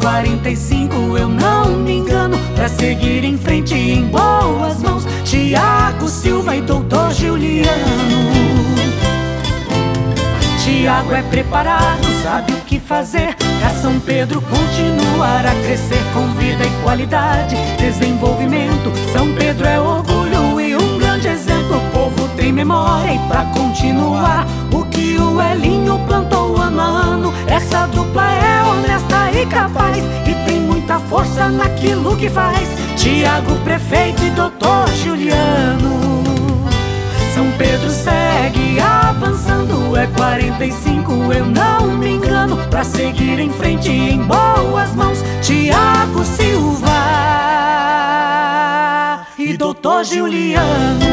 45, eu não me engano. Pra seguir em frente em boas mãos, Tiago Silva e Doutor Juliano. Tiago é preparado, sabe o que fazer Pra São Pedro continuar a crescer com vida e qualidade Desenvolvimento, São Pedro é orgulho e um grande exemplo O povo tem memória e pra continuar naquilo que faz. Tiago prefeito e doutor Juliano. São Pedro segue avançando. É 45, eu não me engano. Pra seguir em frente em boas mãos Tiago Silva. E doutor Juliano